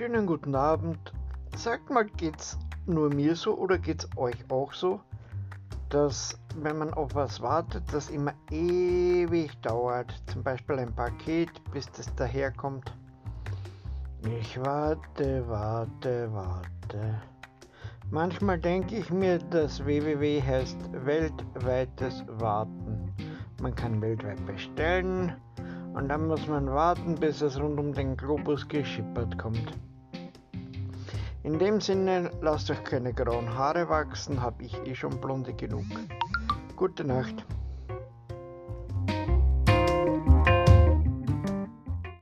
Schönen guten Abend. Sagt mal, geht's nur mir so oder geht's euch auch so, dass wenn man auf was wartet, das immer ewig dauert? Zum Beispiel ein Paket, bis das daherkommt. Ich warte, warte, warte. Manchmal denke ich mir, dass www heißt weltweites Warten. Man kann weltweit bestellen und dann muss man warten, bis es rund um den Globus geschippert kommt. In dem Sinne, lasst euch keine grauen Haare wachsen, hab ich eh schon blonde genug. Gute Nacht.